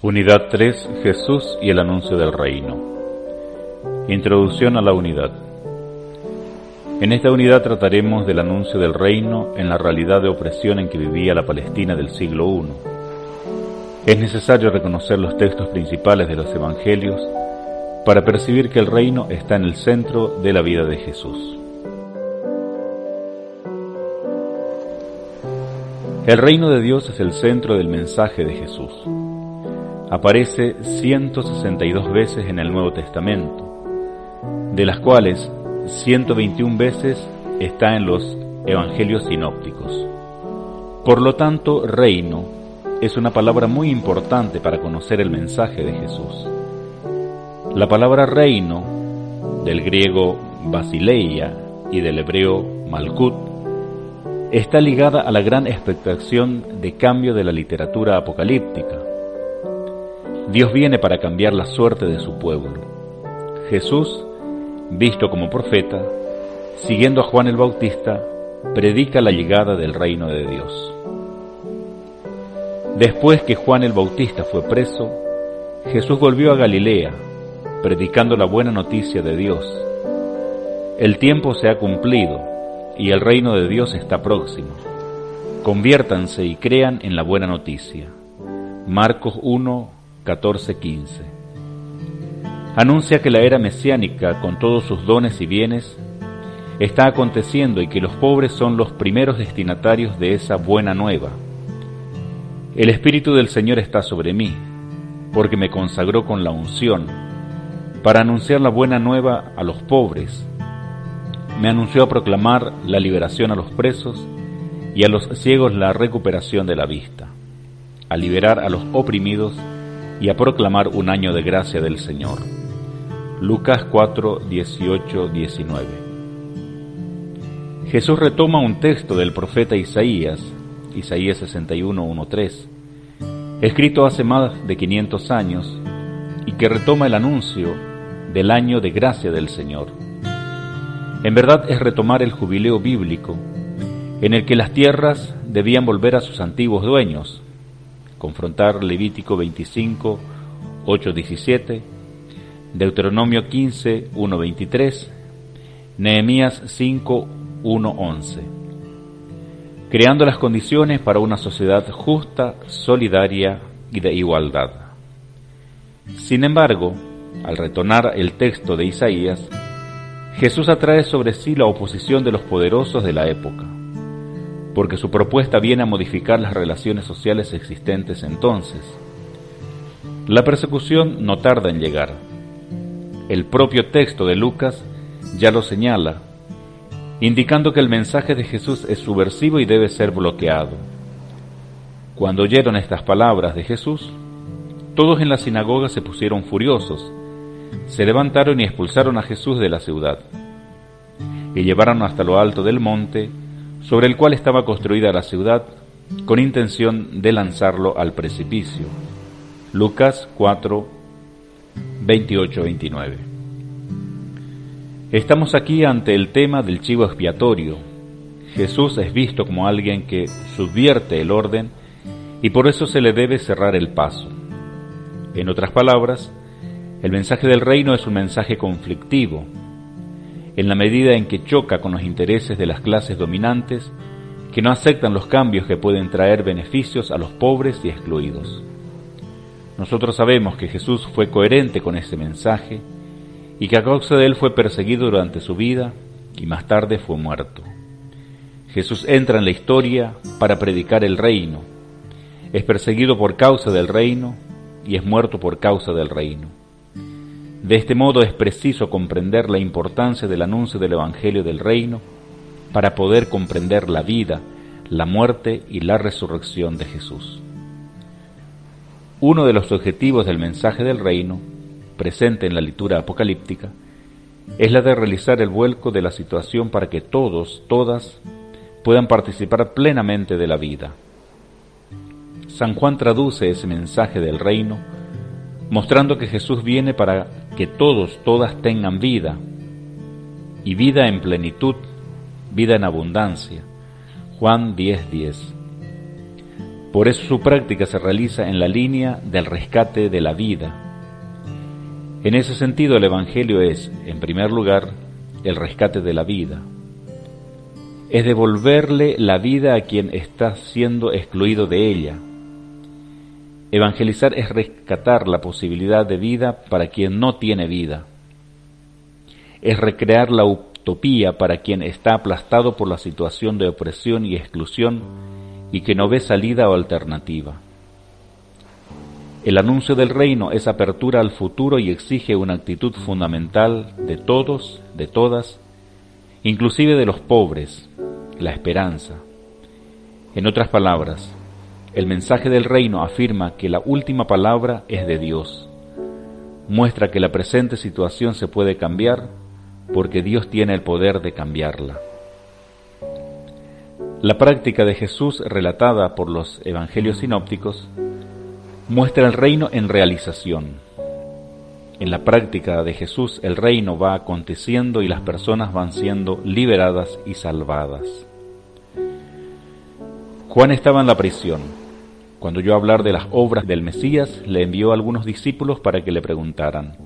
Unidad 3. Jesús y el anuncio del reino. Introducción a la unidad. En esta unidad trataremos del anuncio del reino en la realidad de opresión en que vivía la Palestina del siglo I. Es necesario reconocer los textos principales de los Evangelios para percibir que el reino está en el centro de la vida de Jesús. El reino de Dios es el centro del mensaje de Jesús. Aparece 162 veces en el Nuevo Testamento, de las cuales 121 veces está en los Evangelios sinópticos. Por lo tanto, reino es una palabra muy importante para conocer el mensaje de Jesús. La palabra reino, del griego basileia y del hebreo malkut, está ligada a la gran expectación de cambio de la literatura apocalíptica. Dios viene para cambiar la suerte de su pueblo. Jesús, visto como profeta, siguiendo a Juan el Bautista, predica la llegada del reino de Dios. Después que Juan el Bautista fue preso, Jesús volvió a Galilea, predicando la buena noticia de Dios. El tiempo se ha cumplido y el reino de Dios está próximo. Conviértanse y crean en la buena noticia. Marcos 1, 14, 15. Anuncia que la era mesiánica, con todos sus dones y bienes, está aconteciendo y que los pobres son los primeros destinatarios de esa buena nueva. El Espíritu del Señor está sobre mí, porque me consagró con la unción, para anunciar la buena nueva a los pobres me anunció a proclamar la liberación a los presos y a los ciegos la recuperación de la vista, a liberar a los oprimidos y a proclamar un año de gracia del Señor. Lucas 4, 18, 19. Jesús retoma un texto del profeta Isaías, Isaías 61, 1, 3, escrito hace más de 500 años y que retoma el anuncio del año de gracia del Señor en verdad es retomar el jubileo bíblico, en el que las tierras debían volver a sus antiguos dueños, confrontar Levítico 25, 8, 17, Deuteronomio 15, 1, 23, Nehemías 5, 1, 11, creando las condiciones para una sociedad justa, solidaria y de igualdad. Sin embargo, al retornar el texto de Isaías, Jesús atrae sobre sí la oposición de los poderosos de la época, porque su propuesta viene a modificar las relaciones sociales existentes entonces. La persecución no tarda en llegar. El propio texto de Lucas ya lo señala, indicando que el mensaje de Jesús es subversivo y debe ser bloqueado. Cuando oyeron estas palabras de Jesús, todos en la sinagoga se pusieron furiosos se levantaron y expulsaron a Jesús de la ciudad, y llevaron hasta lo alto del monte, sobre el cual estaba construida la ciudad, con intención de lanzarlo al precipicio. Lucas 4, 28-29. Estamos aquí ante el tema del chivo expiatorio. Jesús es visto como alguien que subvierte el orden y por eso se le debe cerrar el paso. En otras palabras, el mensaje del reino es un mensaje conflictivo, en la medida en que choca con los intereses de las clases dominantes que no aceptan los cambios que pueden traer beneficios a los pobres y excluidos. Nosotros sabemos que Jesús fue coherente con ese mensaje y que a causa de él fue perseguido durante su vida y más tarde fue muerto. Jesús entra en la historia para predicar el reino, es perseguido por causa del reino y es muerto por causa del reino. De este modo es preciso comprender la importancia del anuncio del Evangelio del Reino para poder comprender la vida, la muerte y la resurrección de Jesús. uno de los objetivos del mensaje del reino, presente en la lectura apocalíptica, es la de realizar el vuelco de la situación para que todos, todas, puedan participar plenamente de la vida. San Juan traduce ese mensaje del reino mostrando que Jesús viene para que todos, todas tengan vida, y vida en plenitud, vida en abundancia. Juan 10:10. 10. Por eso su práctica se realiza en la línea del rescate de la vida. En ese sentido el Evangelio es, en primer lugar, el rescate de la vida. Es devolverle la vida a quien está siendo excluido de ella. Evangelizar es rescatar la posibilidad de vida para quien no tiene vida. Es recrear la utopía para quien está aplastado por la situación de opresión y exclusión y que no ve salida o alternativa. El anuncio del reino es apertura al futuro y exige una actitud fundamental de todos, de todas, inclusive de los pobres, la esperanza. En otras palabras, el mensaje del reino afirma que la última palabra es de Dios. Muestra que la presente situación se puede cambiar porque Dios tiene el poder de cambiarla. La práctica de Jesús relatada por los evangelios sinópticos muestra el reino en realización. En la práctica de Jesús el reino va aconteciendo y las personas van siendo liberadas y salvadas. Juan estaba en la prisión. Cuando yo hablar de las obras del Mesías, le envió a algunos discípulos para que le preguntaran,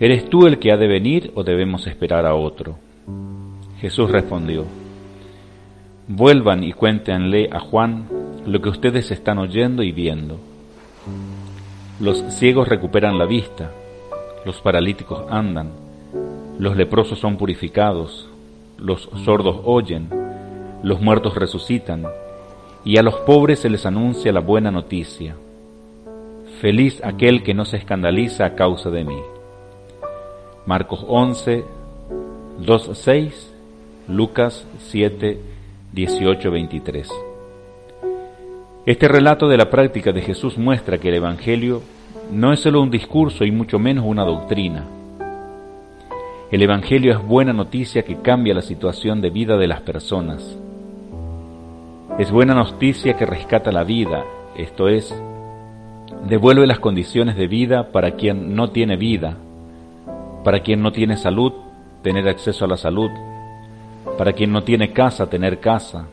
¿Eres tú el que ha de venir o debemos esperar a otro? Jesús respondió, Vuelvan y cuéntenle a Juan lo que ustedes están oyendo y viendo. Los ciegos recuperan la vista, los paralíticos andan, los leprosos son purificados, los sordos oyen, los muertos resucitan, y a los pobres se les anuncia la buena noticia. Feliz aquel que no se escandaliza a causa de mí. Marcos 11, 2, 6, Lucas 7, 18:23. Este relato de la práctica de Jesús muestra que el Evangelio no es solo un discurso y mucho menos una doctrina. El Evangelio es buena noticia que cambia la situación de vida de las personas. Es buena noticia que rescata la vida, esto es, devuelve las condiciones de vida para quien no tiene vida, para quien no tiene salud, tener acceso a la salud, para quien no tiene casa, tener casa,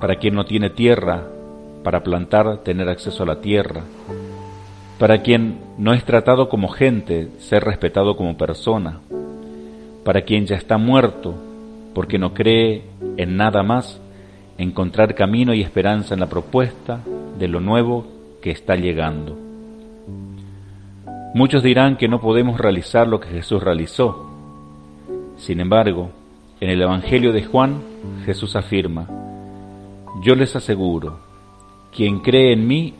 para quien no tiene tierra, para plantar, tener acceso a la tierra, para quien no es tratado como gente, ser respetado como persona, para quien ya está muerto, porque no cree en nada más, encontrar camino y esperanza en la propuesta de lo nuevo que está llegando. Muchos dirán que no podemos realizar lo que Jesús realizó. Sin embargo, en el Evangelio de Juan, Jesús afirma, Yo les aseguro, quien cree en mí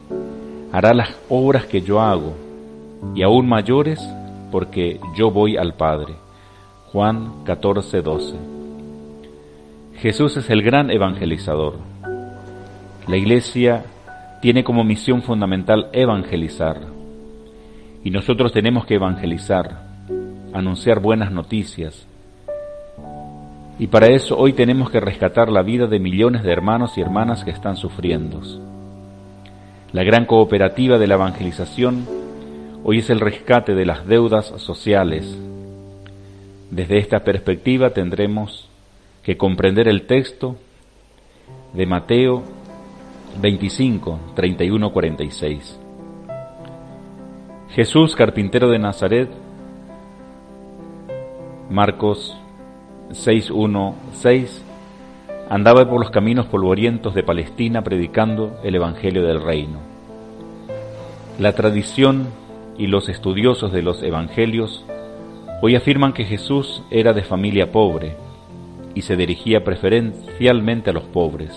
hará las obras que yo hago, y aún mayores, porque yo voy al Padre. Juan 14, 12. Jesús es el gran evangelizador. La Iglesia tiene como misión fundamental evangelizar, y nosotros tenemos que evangelizar, anunciar buenas noticias, y para eso hoy tenemos que rescatar la vida de millones de hermanos y hermanas que están sufriendo. La gran cooperativa de la evangelización hoy es el rescate de las deudas sociales. Desde esta perspectiva tendremos que comprender el texto de Mateo 25, 31, 46. Jesús, carpintero de Nazaret, Marcos 6.1.6 andaba por los caminos polvorientos de Palestina predicando el Evangelio del Reino. La tradición y los estudiosos de los Evangelios hoy afirman que Jesús era de familia pobre y se dirigía preferencialmente a los pobres.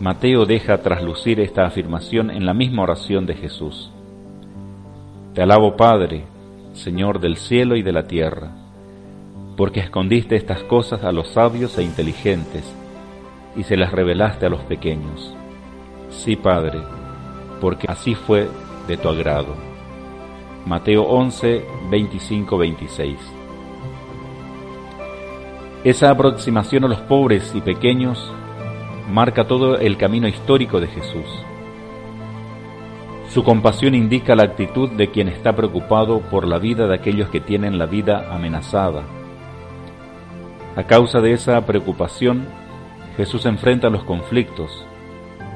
Mateo deja traslucir esta afirmación en la misma oración de Jesús. Te alabo Padre, Señor del cielo y de la tierra porque escondiste estas cosas a los sabios e inteligentes y se las revelaste a los pequeños. Sí, Padre, porque así fue de tu agrado. Mateo 11, 25, 26. Esa aproximación a los pobres y pequeños marca todo el camino histórico de Jesús. Su compasión indica la actitud de quien está preocupado por la vida de aquellos que tienen la vida amenazada. A causa de esa preocupación, Jesús enfrenta los conflictos,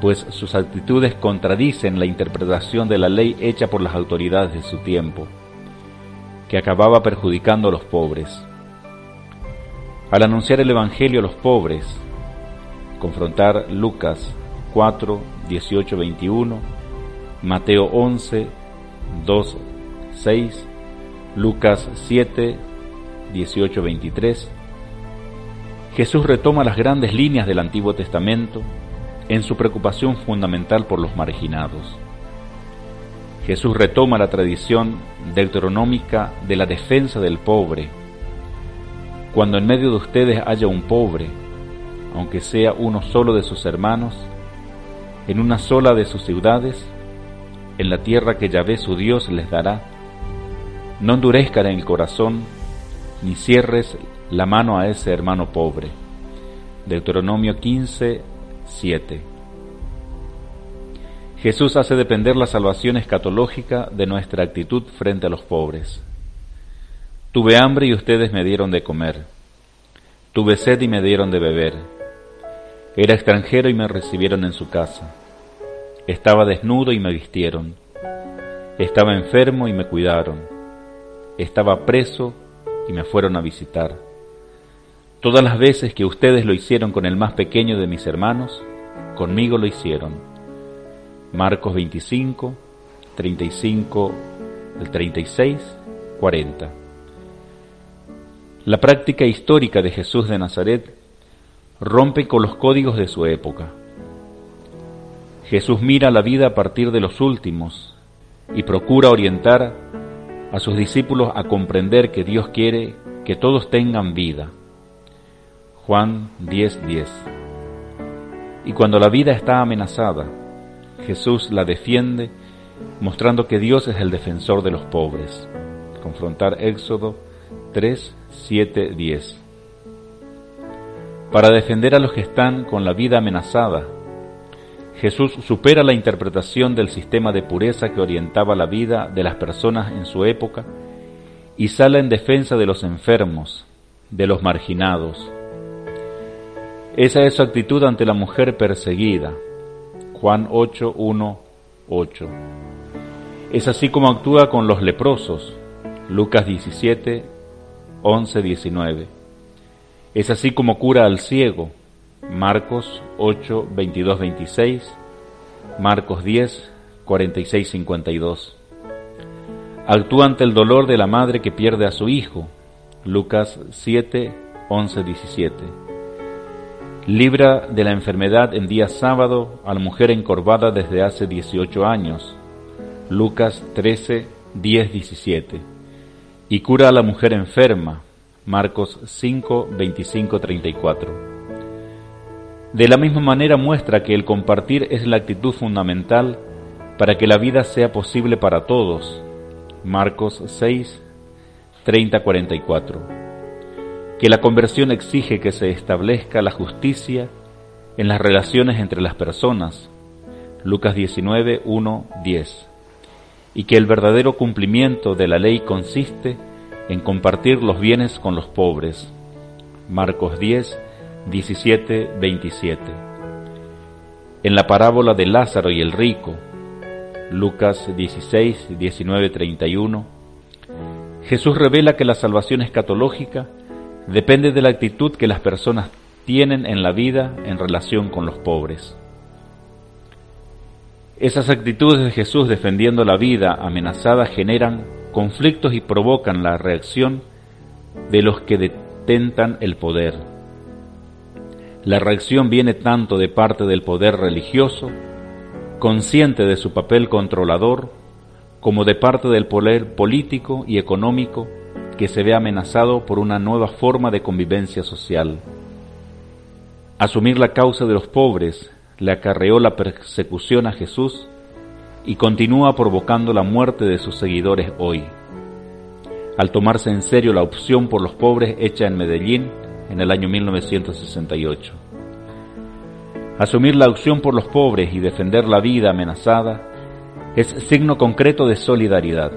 pues sus actitudes contradicen la interpretación de la ley hecha por las autoridades de su tiempo, que acababa perjudicando a los pobres. Al anunciar el Evangelio a los pobres, confrontar Lucas 4, 18, 21, Mateo 11, 2, 6, Lucas 7, 18, 23, Jesús retoma las grandes líneas del Antiguo Testamento en su preocupación fundamental por los marginados. Jesús retoma la tradición deuteronómica de la defensa del pobre. Cuando en medio de ustedes haya un pobre, aunque sea uno solo de sus hermanos, en una sola de sus ciudades, en la tierra que Yahvé su Dios les dará. No endurezcan el corazón, ni cierres la mano a ese hermano pobre. Deuteronomio 15, 7. Jesús hace depender la salvación escatológica de nuestra actitud frente a los pobres. Tuve hambre y ustedes me dieron de comer. Tuve sed y me dieron de beber. Era extranjero y me recibieron en su casa. Estaba desnudo y me vistieron. Estaba enfermo y me cuidaron. Estaba preso y me fueron a visitar. Todas las veces que ustedes lo hicieron con el más pequeño de mis hermanos, conmigo lo hicieron. Marcos 25, 35, el 36, 40. La práctica histórica de Jesús de Nazaret rompe con los códigos de su época Jesús mira la vida a partir de los últimos y procura orientar a sus discípulos a comprender que Dios quiere que todos tengan vida. Juan 10:10 Y cuando la vida está amenazada, Jesús la defiende mostrando que Dios es el defensor de los pobres. Confrontar Éxodo 3, 7, 10. Para defender a los que están con la vida amenazada, Jesús supera la interpretación del sistema de pureza que orientaba la vida de las personas en su época y sale en defensa de los enfermos, de los marginados. Esa es su actitud ante la mujer perseguida. Juan 8, 1, 8. Es así como actúa con los leprosos. Lucas 17, 11, 19. Es así como cura al ciego. Marcos 8, 22, 26, Marcos 10, 46, 52. Actúa ante el dolor de la madre que pierde a su hijo, Lucas 7, 11, 17. Libra de la enfermedad en día sábado a la mujer encorvada desde hace 18 años, Lucas 13, 10, 17. Y cura a la mujer enferma, Marcos 5, 25, 34. De la misma manera muestra que el compartir es la actitud fundamental para que la vida sea posible para todos. Marcos 6, 30-44. Que la conversión exige que se establezca la justicia en las relaciones entre las personas. Lucas 19, 1, 10. Y que el verdadero cumplimiento de la ley consiste en compartir los bienes con los pobres. Marcos 10, 17, 27. En la parábola de Lázaro y el rico, Lucas 16, 19, 31, Jesús revela que la salvación escatológica depende de la actitud que las personas tienen en la vida en relación con los pobres. Esas actitudes de Jesús defendiendo la vida amenazada generan conflictos y provocan la reacción de los que detentan el poder la reacción viene tanto de parte del poder religioso, consciente de su papel controlador, como de parte del poder político y económico que se ve amenazado por una nueva forma de convivencia social. Asumir la causa de los pobres le acarreó la persecución a Jesús y continúa provocando la muerte de sus seguidores hoy. Al tomarse en serio la opción por los pobres hecha en Medellín en el año 1968. Asumir la opción por los pobres y defender la vida amenazada es signo concreto de solidaridad.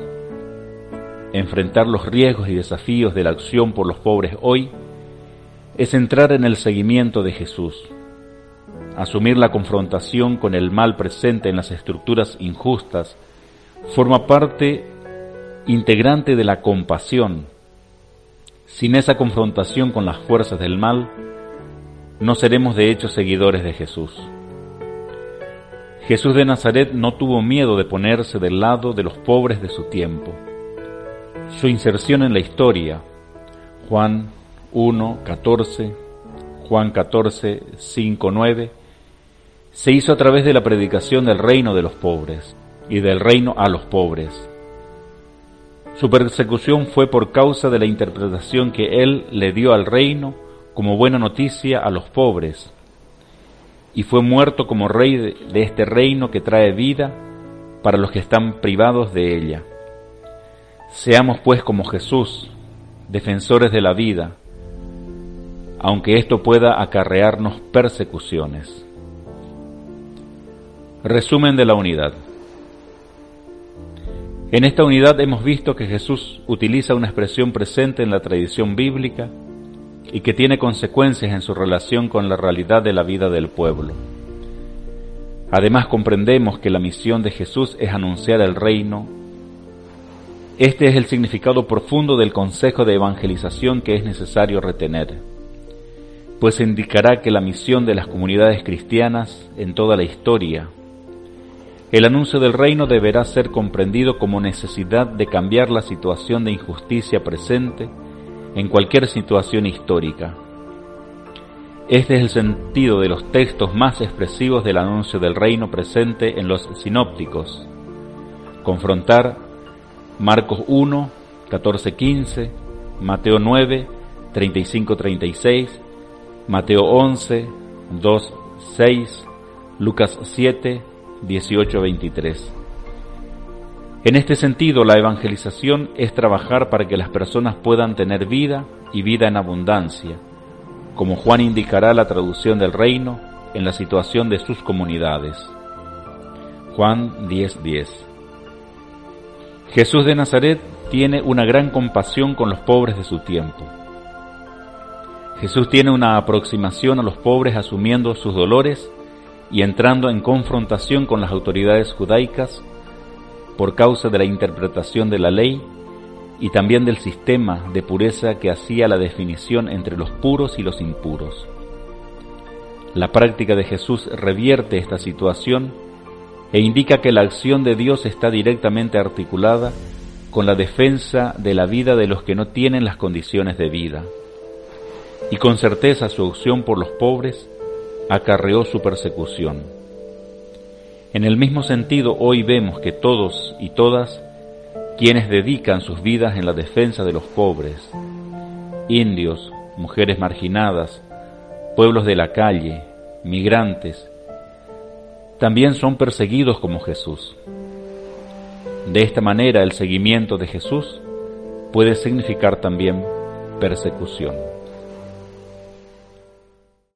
Enfrentar los riesgos y desafíos de la acción por los pobres hoy es entrar en el seguimiento de Jesús. Asumir la confrontación con el mal presente en las estructuras injustas forma parte integrante de la compasión. Sin esa confrontación con las fuerzas del mal, no seremos de hecho seguidores de Jesús. Jesús de Nazaret no tuvo miedo de ponerse del lado de los pobres de su tiempo. Su inserción en la historia, Juan 1, 14, Juan 14, 5, 9, se hizo a través de la predicación del reino de los pobres y del reino a los pobres. Su persecución fue por causa de la interpretación que él le dio al reino como buena noticia a los pobres y fue muerto como rey de, este reino que trae vida para los que están privados de ella. Seamos pues como Jesús, defensores de la vida, aunque esto pueda acarrearnos persecuciones. Resumen de la unidad. En esta unidad hemos visto que Jesús utiliza una expresión presente en la tradición bíblica y que tiene consecuencias en su relación con la realidad de la vida del pueblo. Además comprendemos que la misión de Jesús es anunciar el reino. Este es el significado profundo del consejo de evangelización que es necesario retener, pues indicará que la misión de las comunidades cristianas en toda la historia, el anuncio del reino deberá ser comprendido como necesidad de cambiar la situación de injusticia presente en cualquier situación histórica. Este es el sentido de los textos más expresivos del anuncio del reino presente en los sinópticos. Confrontar Marcos 1, 14, 15, Mateo 9, 35, 36, Mateo 11, 2, 6, Lucas 7, 18, 23. En este sentido, la evangelización es trabajar para que las personas puedan tener vida y vida en abundancia, como Juan indicará la traducción del reino en la situación de sus comunidades. Juan 10:10 Jesús de Nazaret tiene una gran compasión con los pobres de su tiempo. Jesús tiene una aproximación a los pobres asumiendo sus dolores y entrando en confrontación con las autoridades judaicas por causa de la interpretación de la ley y también del sistema de pureza que hacía la definición entre los puros y los impuros. La práctica de Jesús revierte esta situación e indica que la acción de Dios está directamente articulada con la defensa de la vida de los que no tienen las condiciones de vida. Y con certeza su opción por los pobres acarreó su persecución. En el mismo sentido, hoy vemos que todos y todas quienes dedican sus vidas en la defensa de los pobres, indios, mujeres marginadas, pueblos de la calle, migrantes, también son perseguidos como Jesús. De esta manera el seguimiento de Jesús puede significar también persecución.